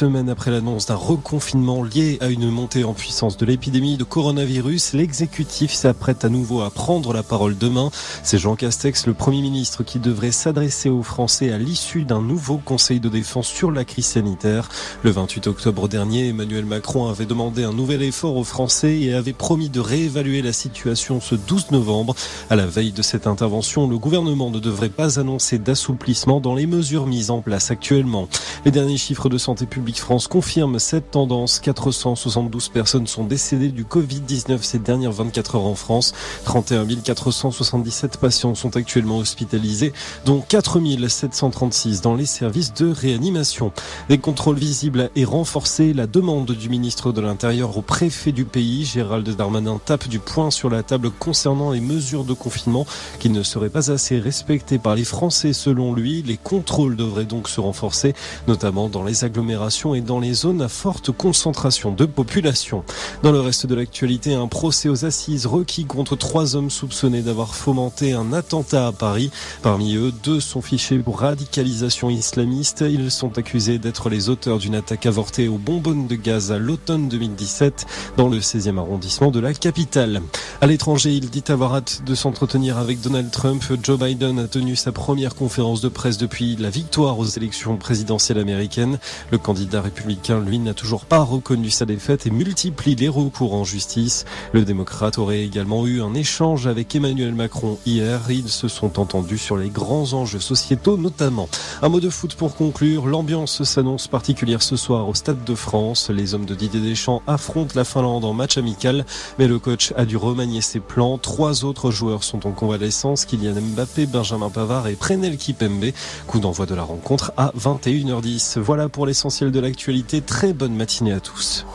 semaine après l'annonce d'un reconfinement lié à une montée en puissance de l'épidémie de coronavirus, l'exécutif s'apprête à nouveau à prendre la parole demain. C'est Jean Castex, le Premier ministre, qui devrait s'adresser aux Français à l'issue d'un nouveau Conseil de défense sur la crise sanitaire. Le 28 octobre dernier, Emmanuel Macron avait demandé un nouvel effort aux Français et avait promis de réévaluer la situation ce 12 novembre. À la veille de cette intervention, le gouvernement ne devrait pas annoncer d'assouplissement dans les mesures mises en place actuellement. Les derniers chiffres de Santé publique France confirment cette tendance. 472 personnes sont décédées du Covid-19 ces dernières 24 heures en France. 31 477 patients sont actuellement hospitalisés, dont 4 736 dans les services de réanimation. Des contrôles visibles et renforcés. La demande du ministre de l'Intérieur au préfet du pays, Gérald Darmanin, tape du poing sur la table concernant les mesures de confinement qui ne seraient pas assez respectées par les Français selon lui. Les contrôles devraient donc se renforcer, notamment dans les agglomérations et dans les zones à forte concentration de population. Dans le reste de l'actualité, un procès aux assises requis contre trois hommes soupçonnés d'avoir fomenté un attentat à Paris. Parmi eux, deux sont fichés pour radicalisation islamiste. Ils sont accusés d'être les auteurs d'une attaque avortée aux bonbonnes de gaz à l'automne 2017 dans le 16e arrondissement de la capitale. À l'étranger, il dit avoir hâte de s'entretenir avec Donald Trump. Joe Biden a tenu sa première conférence de presse depuis la victoire aux élections présidentielles américaines. Le candidat républicain, lui, n'a toujours pas reconnu sa défaite et multiplie les recours en justice. Le démocrate aurait également eu un échange avec Emmanuel Macron hier. Ils se sont entendus sur les grands enjeux sociétaux notamment. Un mot de foot pour conclure. L'ambiance s'annonce particulière ce soir au Stade de France. Les hommes de Didier Deschamps affrontent la Finlande en match amical, mais le coach a dû remanier ses plans. Trois autres joueurs sont en convalescence. Kylian Mbappé, Benjamin Pavard et Prenel Kipembe. Coup d'envoi de la rencontre à 21h10. Voilà pour l'essentiel de l'actualité. Très bonne matinée à tous.